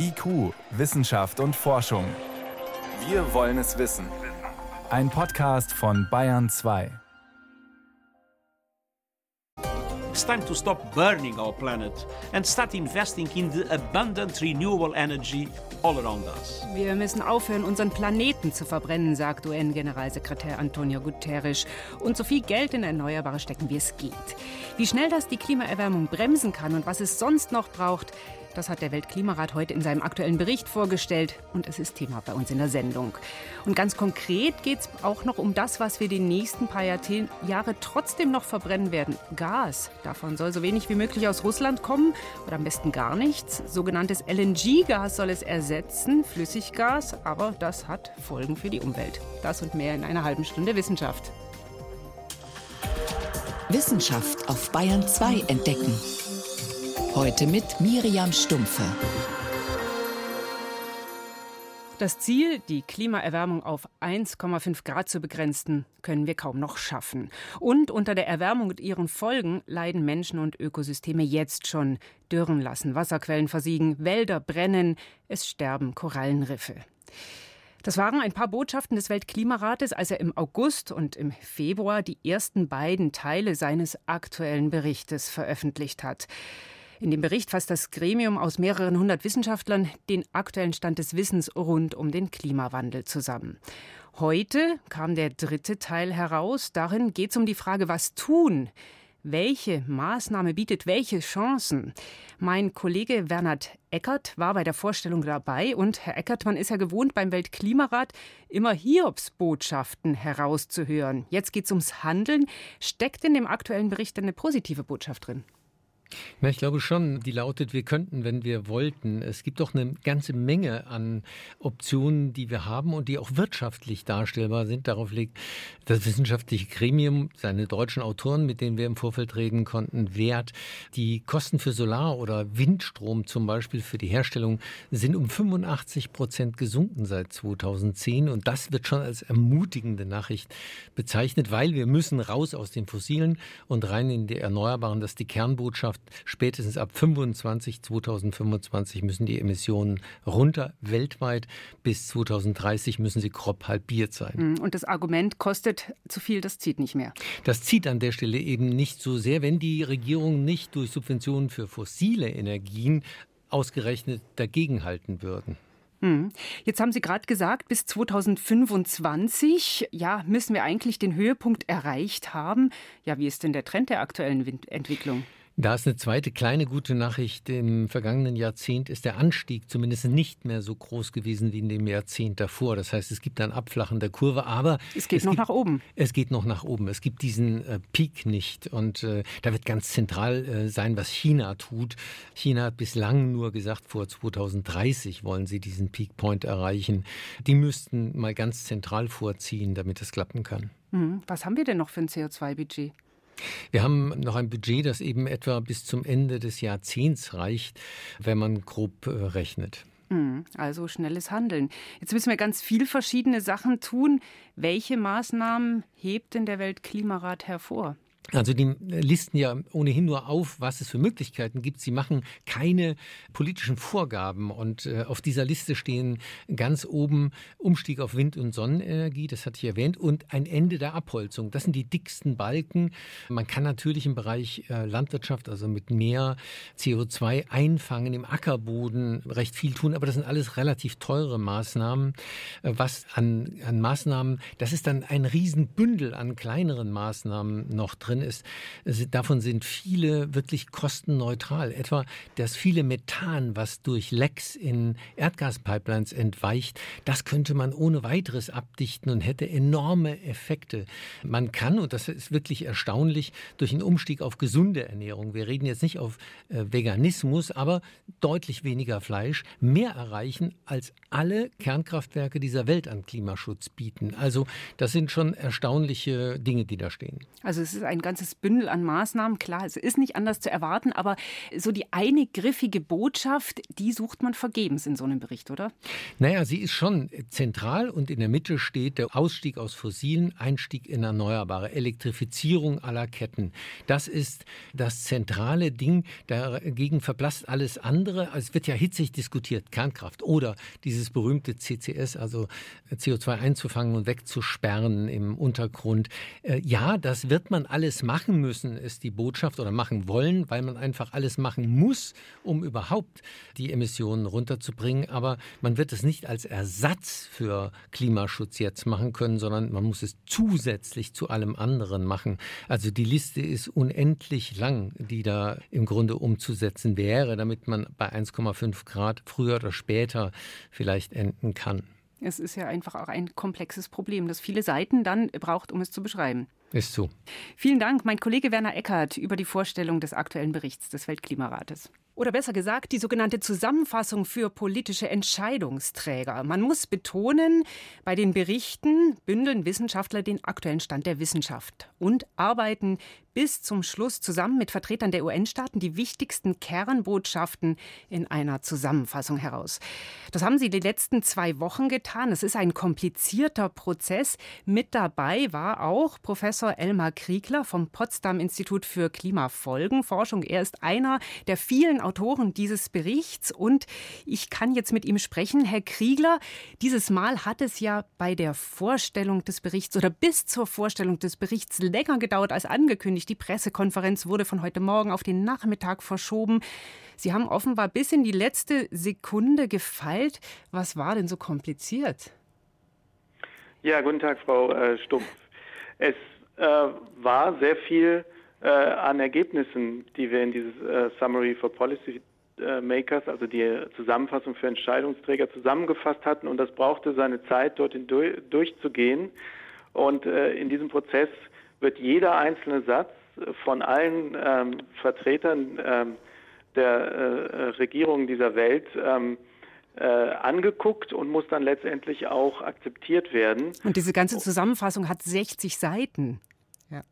IQ, Wissenschaft und Forschung. Wir wollen es wissen. Ein Podcast von Bayern 2. It's time to stop burning our planet and start investing in the abundant renewable energy all around us. Wir müssen aufhören, unseren Planeten zu verbrennen, sagt UN-Generalsekretär Antonio Guterres, und so viel Geld in Erneuerbare stecken, wie es geht. Wie schnell das die Klimaerwärmung bremsen kann und was es sonst noch braucht, das hat der Weltklimarat heute in seinem aktuellen Bericht vorgestellt und es ist Thema bei uns in der Sendung. Und ganz konkret geht es auch noch um das, was wir die nächsten paar Jahre trotzdem noch verbrennen werden. Gas. Davon soll so wenig wie möglich aus Russland kommen oder am besten gar nichts. Sogenanntes LNG-Gas soll es ersetzen, Flüssiggas, aber das hat Folgen für die Umwelt. Das und mehr in einer halben Stunde Wissenschaft. Wissenschaft auf Bayern 2 entdecken. Heute mit Miriam Stumpfe. Das Ziel, die Klimaerwärmung auf 1,5 Grad zu begrenzen, können wir kaum noch schaffen. Und unter der Erwärmung und ihren Folgen leiden Menschen und Ökosysteme jetzt schon. Dürren lassen Wasserquellen versiegen, Wälder brennen, es sterben Korallenriffe. Das waren ein paar Botschaften des Weltklimarates, als er im August und im Februar die ersten beiden Teile seines aktuellen Berichtes veröffentlicht hat. In dem Bericht fasst das Gremium aus mehreren hundert Wissenschaftlern den aktuellen Stand des Wissens rund um den Klimawandel zusammen. Heute kam der dritte Teil heraus. Darin geht es um die Frage, was tun? Welche Maßnahme bietet welche Chancen? Mein Kollege Bernhard Eckert war bei der Vorstellung dabei und Herr Eckert, man ist ja gewohnt, beim Weltklimarat immer Hiobsbotschaften herauszuhören. Jetzt geht es ums Handeln. Steckt in dem aktuellen Bericht eine positive Botschaft drin? Na, ich glaube schon, die lautet, wir könnten, wenn wir wollten. Es gibt doch eine ganze Menge an Optionen, die wir haben und die auch wirtschaftlich darstellbar sind. Darauf legt das wissenschaftliche Gremium, seine deutschen Autoren, mit denen wir im Vorfeld reden konnten, Wert. Die Kosten für Solar- oder Windstrom zum Beispiel für die Herstellung sind um 85 Prozent gesunken seit 2010. Und das wird schon als ermutigende Nachricht bezeichnet, weil wir müssen raus aus den Fossilen und rein in die Erneuerbaren. Das ist die Kernbotschaft sagt, spätestens ab 25, 2025 müssen die Emissionen runter weltweit. Bis 2030 müssen sie grob halbiert sein. Hm, und das Argument kostet zu viel, das zieht nicht mehr. Das zieht an der Stelle eben nicht so sehr, wenn die Regierungen nicht durch Subventionen für fossile Energien ausgerechnet dagegenhalten würden. Hm. Jetzt haben Sie gerade gesagt, bis 2025, ja, müssen wir eigentlich den Höhepunkt erreicht haben. Ja, wie ist denn der Trend der aktuellen Entwicklung? Da ist eine zweite kleine gute Nachricht. Im vergangenen Jahrzehnt ist der Anstieg zumindest nicht mehr so groß gewesen wie in dem Jahrzehnt davor. Das heißt, es gibt ein Abflachen der Kurve, aber es geht es noch gibt, nach oben. Es geht noch nach oben. Es gibt diesen äh, Peak nicht. Und äh, da wird ganz zentral äh, sein, was China tut. China hat bislang nur gesagt, vor 2030 wollen sie diesen Peak Point erreichen. Die müssten mal ganz zentral vorziehen, damit es klappen kann. Mhm. Was haben wir denn noch für ein CO2-Budget? Wir haben noch ein Budget, das eben etwa bis zum Ende des Jahrzehnts reicht, wenn man grob äh, rechnet. Hm, also schnelles Handeln. Jetzt müssen wir ganz viele verschiedene Sachen tun. Welche Maßnahmen hebt denn der Weltklimarat hervor? Also die listen ja ohnehin nur auf, was es für Möglichkeiten gibt. Sie machen keine politischen Vorgaben. Und äh, auf dieser Liste stehen ganz oben Umstieg auf Wind- und Sonnenenergie, das hatte ich erwähnt, und ein Ende der Abholzung. Das sind die dicksten Balken. Man kann natürlich im Bereich äh, Landwirtschaft, also mit mehr CO2 einfangen, im Ackerboden recht viel tun, aber das sind alles relativ teure Maßnahmen. Äh, was an, an Maßnahmen, das ist dann ein Riesenbündel an kleineren Maßnahmen noch drin drin ist, davon sind viele wirklich kostenneutral. Etwa das viele Methan, was durch Lecks in Erdgaspipelines entweicht, das könnte man ohne weiteres abdichten und hätte enorme Effekte. Man kann, und das ist wirklich erstaunlich, durch einen Umstieg auf gesunde Ernährung, wir reden jetzt nicht auf äh, Veganismus, aber deutlich weniger Fleisch, mehr erreichen, als alle Kernkraftwerke dieser Welt an Klimaschutz bieten. Also das sind schon erstaunliche Dinge, die da stehen. Also es ist ein ganzes Bündel an Maßnahmen. Klar, es ist nicht anders zu erwarten, aber so die eine griffige Botschaft, die sucht man vergebens in so einem Bericht, oder? Naja, sie ist schon zentral und in der Mitte steht der Ausstieg aus fossilen, Einstieg in Erneuerbare, Elektrifizierung aller Ketten. Das ist das zentrale Ding. Dagegen verblasst alles andere. Es wird ja hitzig diskutiert, Kernkraft oder dieses berühmte CCS, also CO2 einzufangen und wegzusperren im Untergrund. Äh, ja, das wird man alles machen müssen, ist die Botschaft oder machen wollen, weil man einfach alles machen muss, um überhaupt die Emissionen runterzubringen. Aber man wird es nicht als Ersatz für Klimaschutz jetzt machen können, sondern man muss es zusätzlich zu allem anderen machen. Also die Liste ist unendlich lang, die da im Grunde umzusetzen wäre, damit man bei 1,5 Grad früher oder später vielleicht enden kann. Es ist ja einfach auch ein komplexes Problem, das viele Seiten dann braucht, um es zu beschreiben. Ist so. Vielen Dank, mein Kollege Werner Eckert, über die Vorstellung des aktuellen Berichts des Weltklimarates. Oder besser gesagt, die sogenannte Zusammenfassung für politische Entscheidungsträger. Man muss betonen, bei den Berichten bündeln Wissenschaftler den aktuellen Stand der Wissenschaft und arbeiten bis zum Schluss zusammen mit Vertretern der UN-Staaten die wichtigsten Kernbotschaften in einer Zusammenfassung heraus. Das haben sie die letzten zwei Wochen getan. Es ist ein komplizierter Prozess. Mit dabei war auch Professor Elmar Kriegler vom Potsdam Institut für Klimafolgenforschung. Er ist einer der vielen Autoren dieses Berichts und ich kann jetzt mit ihm sprechen. Herr Kriegler, dieses Mal hat es ja bei der Vorstellung des Berichts oder bis zur Vorstellung des Berichts länger gedauert als angekündigt. Die Pressekonferenz wurde von heute Morgen auf den Nachmittag verschoben. Sie haben offenbar bis in die letzte Sekunde gefeilt. Was war denn so kompliziert? Ja, guten Tag, Frau äh, Stumpf. Es äh, war sehr viel äh, an Ergebnissen, die wir in dieses äh, Summary for Policy äh, Makers, also die Zusammenfassung für Entscheidungsträger, zusammengefasst hatten. Und das brauchte seine Zeit, durch, durchzugehen. Und äh, in diesem Prozess wird jeder einzelne Satz von allen ähm, Vertretern ähm, der äh, Regierungen dieser Welt ähm, äh, angeguckt und muss dann letztendlich auch akzeptiert werden. Und diese ganze Zusammenfassung hat 60 Seiten. Ja.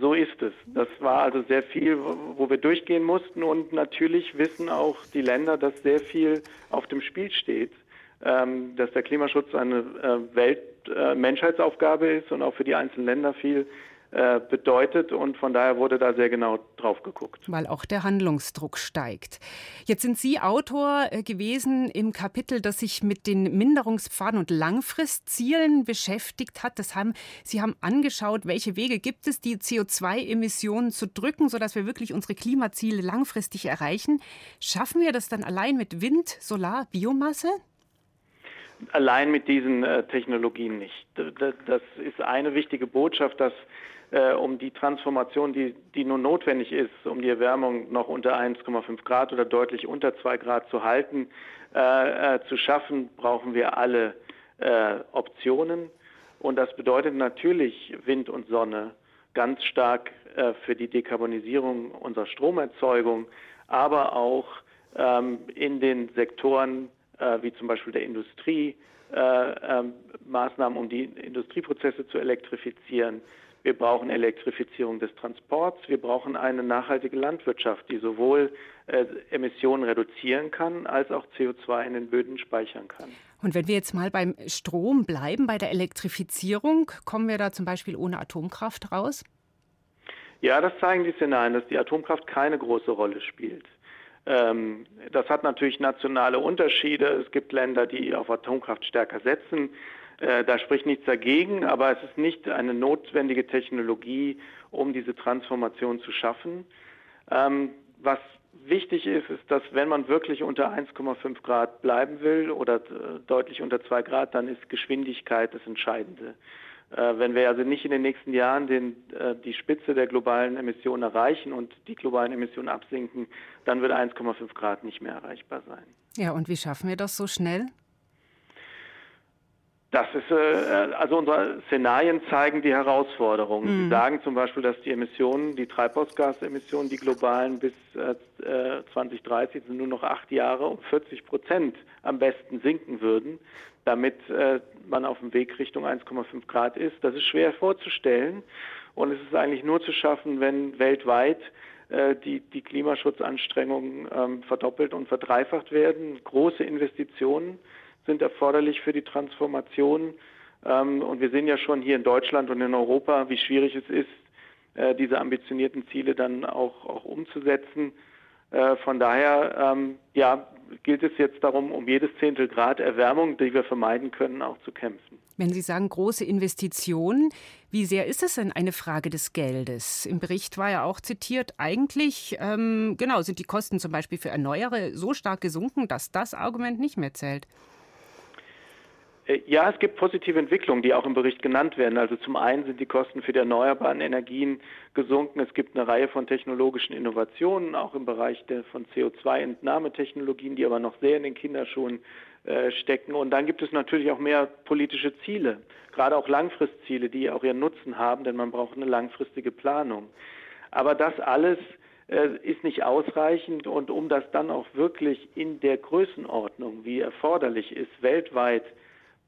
So ist es. Das war also sehr viel, wo wir durchgehen mussten. Und natürlich wissen auch die Länder, dass sehr viel auf dem Spiel steht, dass der Klimaschutz eine äh, Welt-Menschheitsaufgabe äh, ist und auch für die einzelnen Länder viel äh, bedeutet und von daher wurde da sehr genau drauf geguckt. Weil auch der Handlungsdruck steigt. Jetzt sind Sie Autor gewesen im Kapitel, das sich mit den Minderungspfaden und Langfristzielen beschäftigt hat. Das haben, Sie haben angeschaut, welche Wege gibt es, die CO2-Emissionen zu drücken, sodass wir wirklich unsere Klimaziele langfristig erreichen. Schaffen wir das dann allein mit Wind, Solar, Biomasse? Allein mit diesen äh, Technologien nicht. Das ist eine wichtige Botschaft, dass äh, um die Transformation, die, die nun notwendig ist, um die Erwärmung noch unter 1,5 Grad oder deutlich unter 2 Grad zu halten, äh, äh, zu schaffen, brauchen wir alle äh, Optionen. Und das bedeutet natürlich Wind und Sonne ganz stark äh, für die Dekarbonisierung unserer Stromerzeugung, aber auch ähm, in den Sektoren wie zum Beispiel der Industrie, ähm, Maßnahmen, um die Industrieprozesse zu elektrifizieren, wir brauchen Elektrifizierung des Transports. Wir brauchen eine nachhaltige Landwirtschaft, die sowohl äh, Emissionen reduzieren kann, als auch CO2 in den Böden speichern kann. Und wenn wir jetzt mal beim Strom bleiben, bei der Elektrifizierung, kommen wir da zum Beispiel ohne Atomkraft raus? Ja, das zeigen die Szenarien, dass die Atomkraft keine große Rolle spielt. Ähm, das hat natürlich nationale Unterschiede. Es gibt Länder, die auf Atomkraft stärker setzen. Äh, da spricht nichts dagegen, aber es ist nicht eine notwendige Technologie, um diese Transformation zu schaffen. Ähm, was wichtig ist, ist, dass wenn man wirklich unter 1,5 Grad bleiben will oder äh, deutlich unter 2 Grad, dann ist Geschwindigkeit das Entscheidende. Äh, wenn wir also nicht in den nächsten Jahren den, äh, die Spitze der globalen Emissionen erreichen und die globalen Emissionen absinken, dann wird 1,5 Grad nicht mehr erreichbar sein. Ja, und wie schaffen wir das so schnell? Das ist, äh, also unsere Szenarien zeigen die Herausforderungen. Mhm. Sie sagen zum Beispiel, dass die Emissionen, die Treibhausgasemissionen, die globalen bis äh, 2030 sind nur noch acht Jahre um 40 Prozent am besten sinken würden, damit äh, man auf dem Weg Richtung 1,5 Grad ist. Das ist schwer vorzustellen. Und es ist eigentlich nur zu schaffen, wenn weltweit äh, die, die Klimaschutzanstrengungen ähm, verdoppelt und verdreifacht werden. Große Investitionen sind erforderlich für die Transformation. Ähm, und wir sehen ja schon hier in Deutschland und in Europa, wie schwierig es ist, äh, diese ambitionierten Ziele dann auch, auch umzusetzen. Äh, von daher ähm, ja, gilt es jetzt darum, um jedes Zehntel Grad Erwärmung, die wir vermeiden können, auch zu kämpfen. Wenn Sie sagen große Investitionen, wie sehr ist es denn eine Frage des Geldes? Im Bericht war ja auch zitiert, eigentlich ähm, genau sind die Kosten zum Beispiel für Erneuere so stark gesunken, dass das Argument nicht mehr zählt. Äh, ja, es gibt positive Entwicklungen, die auch im Bericht genannt werden. Also zum einen sind die Kosten für die erneuerbaren Energien gesunken. Es gibt eine Reihe von technologischen Innovationen, auch im Bereich der, von CO2-Entnahmetechnologien, die aber noch sehr in den Kinderschuhen äh, stecken. Und dann gibt es natürlich auch mehr politische Ziele, gerade auch Langfristziele, die auch ihren Nutzen haben, denn man braucht eine langfristige Planung. Aber das alles äh, ist nicht ausreichend und um das dann auch wirklich in der Größenordnung, wie erforderlich ist, weltweit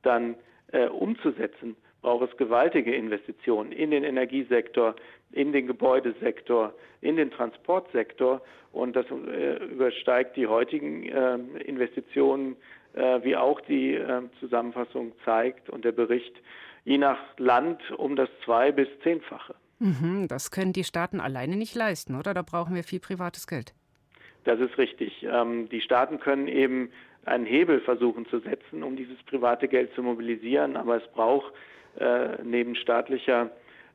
dann äh, umzusetzen, braucht es gewaltige Investitionen in den Energiesektor, in den Gebäudesektor, in den Transportsektor und das äh, übersteigt die heutigen äh, Investitionen, äh, wie auch die ähm, Zusammenfassung zeigt und der Bericht, je nach Land um das zwei- bis zehnfache. Mhm, das können die Staaten alleine nicht leisten, oder? Da brauchen wir viel privates Geld. Das ist richtig. Ähm, die Staaten können eben einen Hebel versuchen zu setzen, um dieses private Geld zu mobilisieren. Aber es braucht äh, neben staatlicher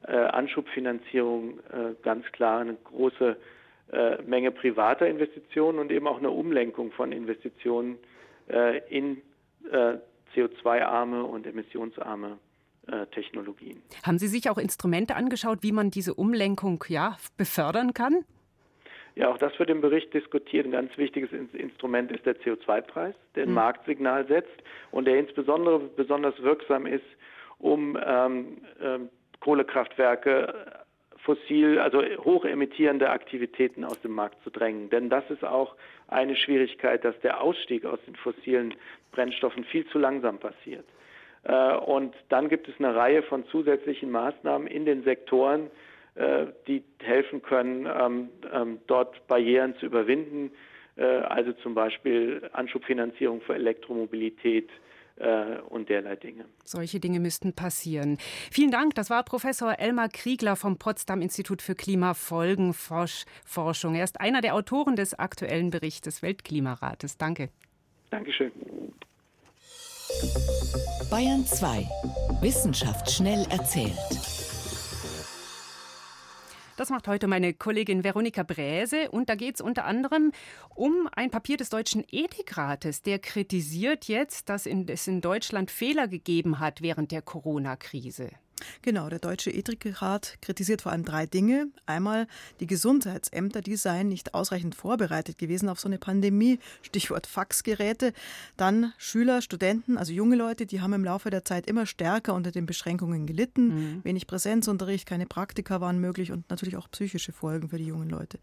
äh, Anschubfinanzierung äh, ganz klar eine große äh, Menge privater Investitionen und eben auch eine Umlenkung von Investitionen äh, in äh, CO2-arme und emissionsarme Technologien. Haben Sie sich auch Instrumente angeschaut, wie man diese Umlenkung ja befördern kann? Ja, auch das wird im Bericht diskutiert. Ein ganz wichtiges Instrument ist der CO2-Preis, der ein mhm. Marktsignal setzt und der insbesondere besonders wirksam ist, um ähm, ähm, Kohlekraftwerke fossil, also hochemittierende Aktivitäten aus dem Markt zu drängen. Denn das ist auch eine Schwierigkeit, dass der Ausstieg aus den fossilen Brennstoffen viel zu langsam passiert. Äh, und dann gibt es eine Reihe von zusätzlichen Maßnahmen in den Sektoren, äh, die helfen können, ähm, ähm, dort Barrieren zu überwinden. Äh, also zum Beispiel Anschubfinanzierung für Elektromobilität, äh, und derlei Dinge. Solche Dinge müssten passieren. Vielen Dank. Das war Professor Elmar Kriegler vom Potsdam Institut für Klimafolgenforschung. Er ist einer der Autoren des aktuellen Berichts des Weltklimarates. Danke. Dankeschön. Bayern 2. Wissenschaft schnell erzählt. Das macht heute meine Kollegin Veronika Bräse. Und da geht es unter anderem um ein Papier des Deutschen Ethikrates. Der kritisiert jetzt, dass es in Deutschland Fehler gegeben hat während der Corona-Krise. Genau, der Deutsche Ethikrat kritisiert vor allem drei Dinge. Einmal, die Gesundheitsämter, die seien nicht ausreichend vorbereitet gewesen auf so eine Pandemie, Stichwort Faxgeräte. Dann Schüler, Studenten, also junge Leute, die haben im Laufe der Zeit immer stärker unter den Beschränkungen gelitten. Mhm. Wenig Präsenzunterricht, keine Praktika waren möglich und natürlich auch psychische Folgen für die jungen Leute.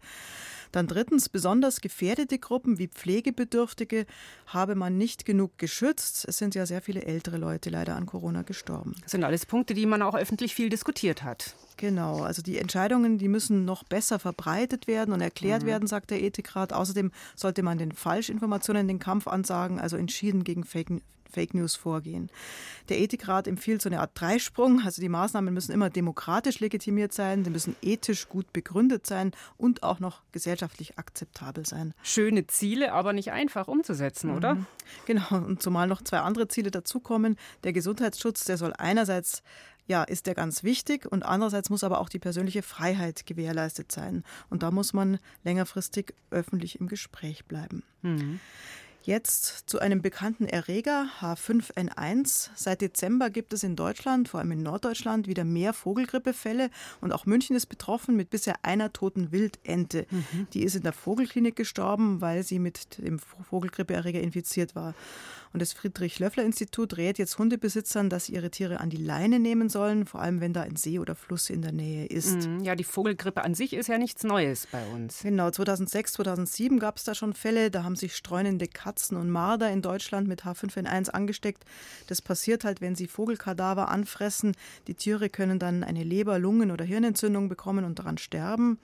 Dann drittens, besonders gefährdete Gruppen wie Pflegebedürftige habe man nicht genug geschützt. Es sind ja sehr viele ältere Leute leider an Corona gestorben. Das sind alles Punkte, die man auch öffentlich viel diskutiert hat. Genau, also die Entscheidungen, die müssen noch besser verbreitet werden und erklärt mhm. werden, sagt der Ethikrat. Außerdem sollte man den Falschinformationen den Kampf ansagen, also entschieden gegen Fake, Fake News vorgehen. Der Ethikrat empfiehlt so eine Art Dreisprung. Also die Maßnahmen müssen immer demokratisch legitimiert sein, sie müssen ethisch gut begründet sein und auch noch gesellschaftlich akzeptabel sein. Schöne Ziele, aber nicht einfach umzusetzen, mhm. oder? Genau, und zumal noch zwei andere Ziele dazukommen. Der Gesundheitsschutz, der soll einerseits ja, ist der ganz wichtig und andererseits muss aber auch die persönliche Freiheit gewährleistet sein. Und da muss man längerfristig öffentlich im Gespräch bleiben. Mhm. Jetzt zu einem bekannten Erreger H5N1. Seit Dezember gibt es in Deutschland, vor allem in Norddeutschland, wieder mehr Vogelgrippefälle und auch München ist betroffen mit bisher einer toten Wildente. Mhm. Die ist in der Vogelklinik gestorben, weil sie mit dem Vogelgrippeerreger infiziert war. Und das Friedrich-Löffler-Institut rät jetzt Hundebesitzern, dass sie ihre Tiere an die Leine nehmen sollen, vor allem wenn da ein See oder Fluss in der Nähe ist. Mhm. Ja, die Vogelgrippe an sich ist ja nichts Neues bei uns. Genau, 2006, 2007 gab es da schon Fälle, da haben sich streunende Katzen und Marder in Deutschland mit H5N1 angesteckt. Das passiert halt, wenn sie Vogelkadaver anfressen. Die Tiere können dann eine Leber-, Lungen- oder Hirnentzündung bekommen und daran sterben.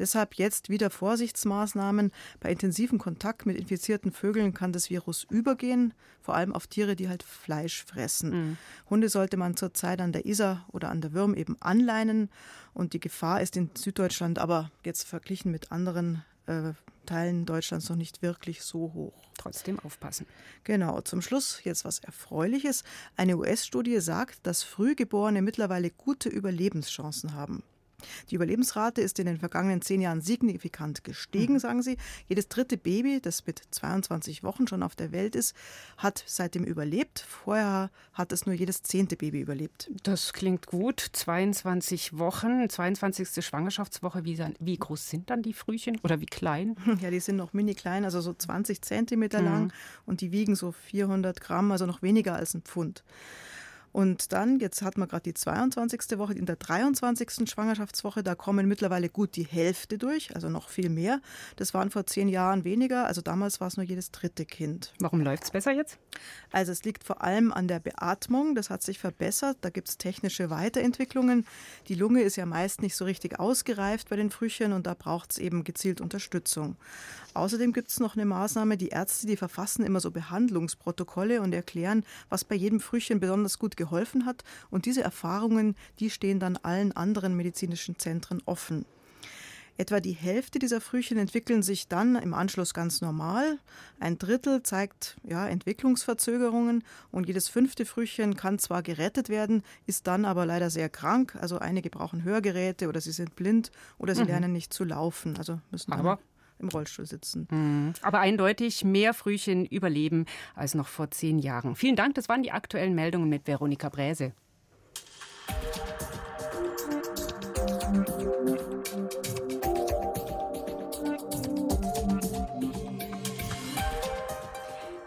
Deshalb jetzt wieder Vorsichtsmaßnahmen. Bei intensivem Kontakt mit infizierten Vögeln kann das Virus übergehen, vor allem auf Tiere, die halt Fleisch fressen. Mhm. Hunde sollte man zurzeit an der Isar oder an der Würm eben anleinen. Und die Gefahr ist in Süddeutschland aber jetzt verglichen mit anderen äh, Teilen Deutschlands noch nicht wirklich so hoch. Trotzdem aufpassen. Genau. Zum Schluss jetzt was Erfreuliches. Eine US-Studie sagt, dass Frühgeborene mittlerweile gute Überlebenschancen haben. Die Überlebensrate ist in den vergangenen zehn Jahren signifikant gestiegen, mhm. sagen sie. Jedes dritte Baby, das mit 22 Wochen schon auf der Welt ist, hat seitdem überlebt. Vorher hat es nur jedes zehnte Baby überlebt. Das klingt gut. 22 Wochen, 22. Schwangerschaftswoche. Wie, wie groß sind dann die Frühchen oder wie klein? Ja, die sind noch mini klein, also so 20 Zentimeter mhm. lang und die wiegen so 400 Gramm, also noch weniger als ein Pfund. Und dann, jetzt hat man gerade die 22. Woche, in der 23. Schwangerschaftswoche, da kommen mittlerweile gut die Hälfte durch, also noch viel mehr. Das waren vor zehn Jahren weniger, also damals war es nur jedes dritte Kind. Warum läuft es besser jetzt? Also es liegt vor allem an der Beatmung, das hat sich verbessert, da gibt es technische Weiterentwicklungen. Die Lunge ist ja meist nicht so richtig ausgereift bei den Frühchen und da braucht es eben gezielt Unterstützung. Außerdem gibt es noch eine Maßnahme, die Ärzte, die verfassen immer so Behandlungsprotokolle und erklären, was bei jedem Frühchen besonders gut geholfen hat. Und diese Erfahrungen, die stehen dann allen anderen medizinischen Zentren offen. Etwa die Hälfte dieser Frühchen entwickeln sich dann im Anschluss ganz normal. Ein Drittel zeigt ja, Entwicklungsverzögerungen und jedes fünfte Frühchen kann zwar gerettet werden, ist dann aber leider sehr krank. Also einige brauchen Hörgeräte oder sie sind blind oder sie mhm. lernen nicht zu laufen. Also müssen aber im Rollstuhl sitzen. Mhm. Aber eindeutig mehr Frühchen überleben als noch vor zehn Jahren. Vielen Dank, das waren die aktuellen Meldungen mit Veronika Bräse.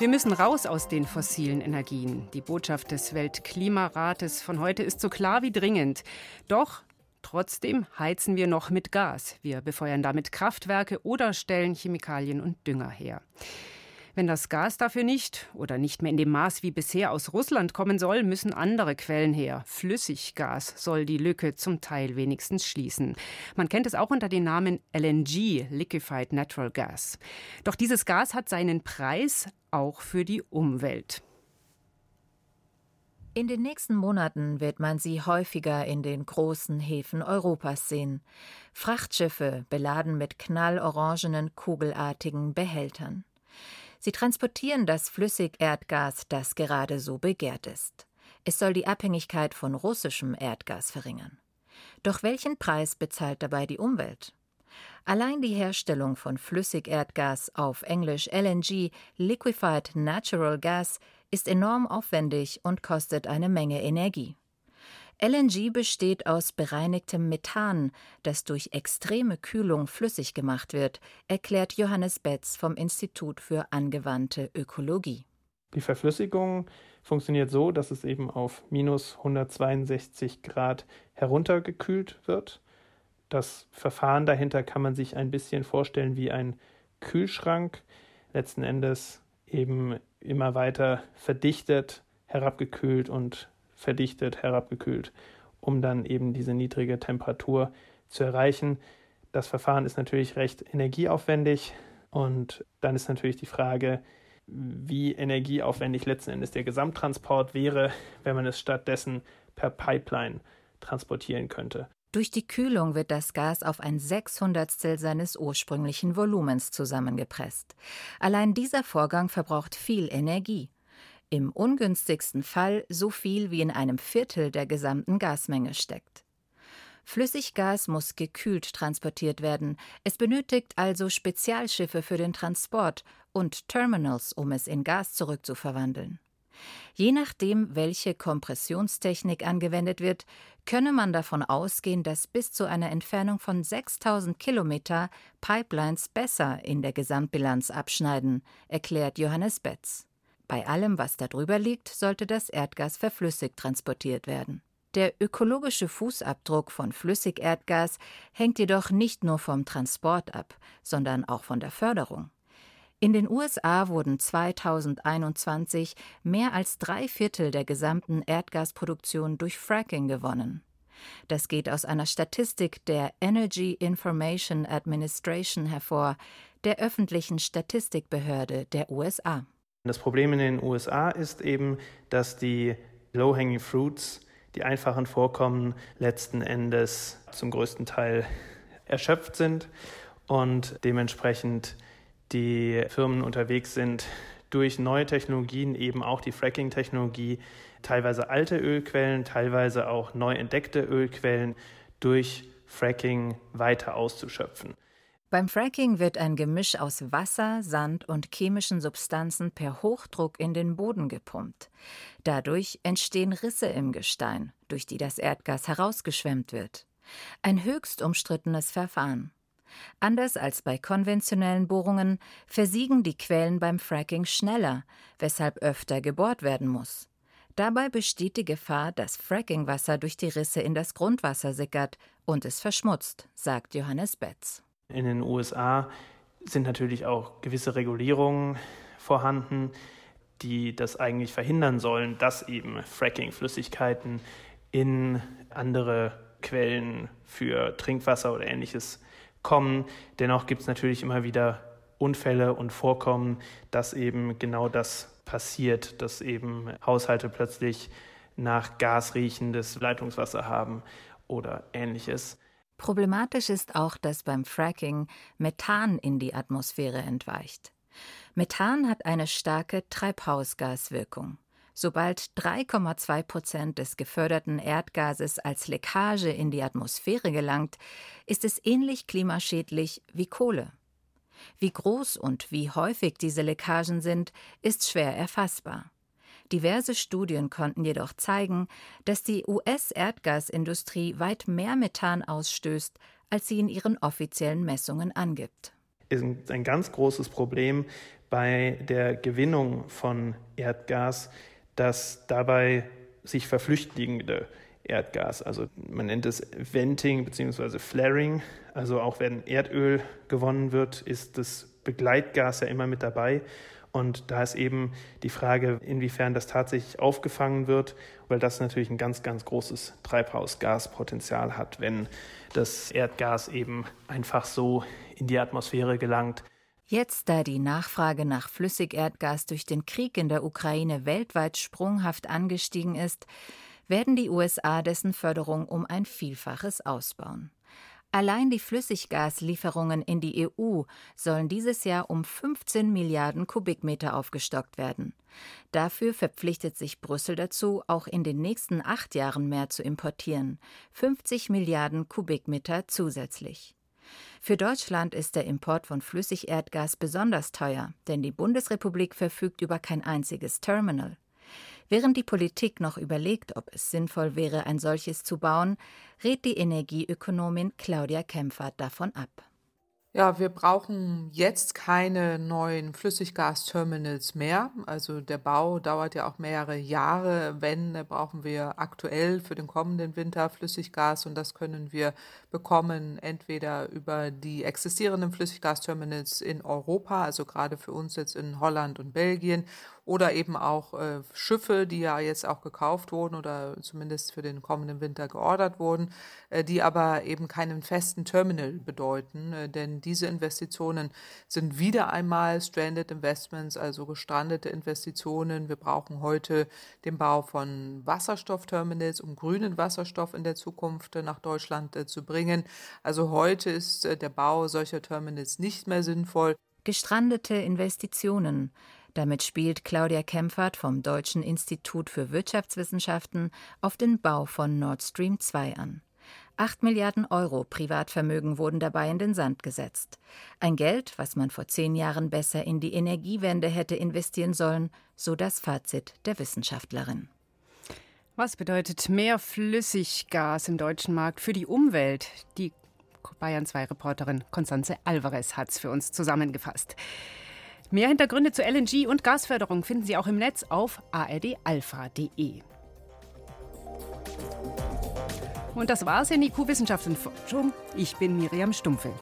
Wir müssen raus aus den fossilen Energien. Die Botschaft des Weltklimarates von heute ist so klar wie dringend. Doch Trotzdem heizen wir noch mit Gas. Wir befeuern damit Kraftwerke oder stellen Chemikalien und Dünger her. Wenn das Gas dafür nicht oder nicht mehr in dem Maß wie bisher aus Russland kommen soll, müssen andere Quellen her. Flüssiggas soll die Lücke zum Teil wenigstens schließen. Man kennt es auch unter dem Namen LNG, Liquefied Natural Gas. Doch dieses Gas hat seinen Preis auch für die Umwelt. In den nächsten Monaten wird man sie häufiger in den großen Häfen Europas sehen. Frachtschiffe beladen mit knallorangenen, kugelartigen Behältern. Sie transportieren das Flüssigerdgas, das gerade so begehrt ist. Es soll die Abhängigkeit von russischem Erdgas verringern. Doch welchen Preis bezahlt dabei die Umwelt? Allein die Herstellung von Flüssigerdgas auf Englisch LNG, Liquefied Natural Gas, ist enorm aufwendig und kostet eine Menge Energie. LNG besteht aus bereinigtem Methan, das durch extreme Kühlung flüssig gemacht wird, erklärt Johannes Betz vom Institut für angewandte Ökologie. Die Verflüssigung funktioniert so, dass es eben auf minus 162 Grad heruntergekühlt wird. Das Verfahren dahinter kann man sich ein bisschen vorstellen wie ein Kühlschrank. Letzten Endes eben immer weiter verdichtet, herabgekühlt und verdichtet, herabgekühlt, um dann eben diese niedrige Temperatur zu erreichen. Das Verfahren ist natürlich recht energieaufwendig und dann ist natürlich die Frage, wie energieaufwendig letzten Endes der Gesamttransport wäre, wenn man es stattdessen per Pipeline transportieren könnte. Durch die Kühlung wird das Gas auf ein Sechshundertstel seines ursprünglichen Volumens zusammengepresst. Allein dieser Vorgang verbraucht viel Energie. Im ungünstigsten Fall so viel wie in einem Viertel der gesamten Gasmenge steckt. Flüssiggas muss gekühlt transportiert werden. Es benötigt also Spezialschiffe für den Transport und Terminals, um es in Gas zurückzuverwandeln. Je nachdem, welche Kompressionstechnik angewendet wird, könne man davon ausgehen, dass bis zu einer Entfernung von 6000 Kilometer Pipelines besser in der Gesamtbilanz abschneiden, erklärt Johannes Betz. Bei allem, was darüber liegt, sollte das Erdgas verflüssigt transportiert werden. Der ökologische Fußabdruck von Flüssigerdgas hängt jedoch nicht nur vom Transport ab, sondern auch von der Förderung. In den USA wurden 2021 mehr als drei Viertel der gesamten Erdgasproduktion durch Fracking gewonnen. Das geht aus einer Statistik der Energy Information Administration hervor, der öffentlichen Statistikbehörde der USA. Das Problem in den USA ist eben, dass die Low-Hanging Fruits, die einfachen Vorkommen, letzten Endes zum größten Teil erschöpft sind und dementsprechend die Firmen unterwegs sind, durch neue Technologien, eben auch die Fracking-Technologie, teilweise alte Ölquellen, teilweise auch neu entdeckte Ölquellen durch Fracking weiter auszuschöpfen. Beim Fracking wird ein Gemisch aus Wasser, Sand und chemischen Substanzen per Hochdruck in den Boden gepumpt. Dadurch entstehen Risse im Gestein, durch die das Erdgas herausgeschwemmt wird. Ein höchst umstrittenes Verfahren. Anders als bei konventionellen Bohrungen versiegen die Quellen beim Fracking schneller, weshalb öfter gebohrt werden muss. Dabei besteht die Gefahr, dass Frackingwasser durch die Risse in das Grundwasser sickert und es verschmutzt, sagt Johannes Betz. In den USA sind natürlich auch gewisse Regulierungen vorhanden, die das eigentlich verhindern sollen, dass eben Fracking-Flüssigkeiten in andere Quellen für Trinkwasser oder ähnliches kommen. Dennoch gibt es natürlich immer wieder Unfälle und Vorkommen, dass eben genau das passiert, dass eben Haushalte plötzlich nach Gas riechendes Leitungswasser haben oder ähnliches. Problematisch ist auch, dass beim Fracking Methan in die Atmosphäre entweicht. Methan hat eine starke Treibhausgaswirkung. Sobald 3,2 Prozent des geförderten Erdgases als Leckage in die Atmosphäre gelangt, ist es ähnlich klimaschädlich wie Kohle. Wie groß und wie häufig diese Leckagen sind, ist schwer erfassbar. Diverse Studien konnten jedoch zeigen, dass die US-Erdgasindustrie weit mehr Methan ausstößt, als sie in ihren offiziellen Messungen angibt. Ist ein ganz großes Problem bei der Gewinnung von Erdgas, dass dabei sich verflüchtigende Erdgas, also man nennt es Venting bzw. Flaring, also auch wenn Erdöl gewonnen wird, ist das Begleitgas ja immer mit dabei. Und da ist eben die Frage, inwiefern das tatsächlich aufgefangen wird, weil das natürlich ein ganz, ganz großes Treibhausgaspotenzial hat, wenn das Erdgas eben einfach so in die Atmosphäre gelangt. Jetzt, da die Nachfrage nach Flüssigerdgas durch den Krieg in der Ukraine weltweit sprunghaft angestiegen ist, werden die USA dessen Förderung um ein Vielfaches ausbauen. Allein die Flüssiggaslieferungen in die EU sollen dieses Jahr um 15 Milliarden Kubikmeter aufgestockt werden. Dafür verpflichtet sich Brüssel dazu, auch in den nächsten acht Jahren mehr zu importieren 50 Milliarden Kubikmeter zusätzlich. Für Deutschland ist der Import von Flüssigerdgas besonders teuer, denn die Bundesrepublik verfügt über kein einziges Terminal. Während die Politik noch überlegt, ob es sinnvoll wäre, ein solches zu bauen, rät die Energieökonomin Claudia Kempfert davon ab. Ja, wir brauchen jetzt keine neuen Flüssiggasterminals mehr. Also der Bau dauert ja auch mehrere Jahre. Wenn, brauchen wir aktuell für den kommenden Winter Flüssiggas und das können wir bekommen entweder über die existierenden Flüssiggasterminals in Europa, also gerade für uns jetzt in Holland und Belgien oder eben auch äh, Schiffe, die ja jetzt auch gekauft wurden oder zumindest für den kommenden Winter geordert wurden, äh, die aber eben keinen festen Terminal bedeuten, äh, denn diese Investitionen sind wieder einmal Stranded Investments, also gestrandete Investitionen. Wir brauchen heute den Bau von Wasserstoffterminals, um grünen Wasserstoff in der Zukunft äh, nach Deutschland äh, zu bringen. Also heute ist äh, der Bau solcher Terminals nicht mehr sinnvoll. Gestrandete Investitionen. Damit spielt Claudia Kempfert vom Deutschen Institut für Wirtschaftswissenschaften auf den Bau von Nord Stream 2 an. Acht Milliarden Euro Privatvermögen wurden dabei in den Sand gesetzt. Ein Geld, was man vor zehn Jahren besser in die Energiewende hätte investieren sollen, so das Fazit der Wissenschaftlerin. Was bedeutet mehr Flüssiggas im deutschen Markt für die Umwelt? Die Bayern 2 Reporterin Constanze Alvarez hat es für uns zusammengefasst. Mehr Hintergründe zu LNG und Gasförderung finden Sie auch im Netz auf ardalpha.de. Und das war's in IQ Wissenschaft und Forschung. Ich bin Miriam Stumpfe.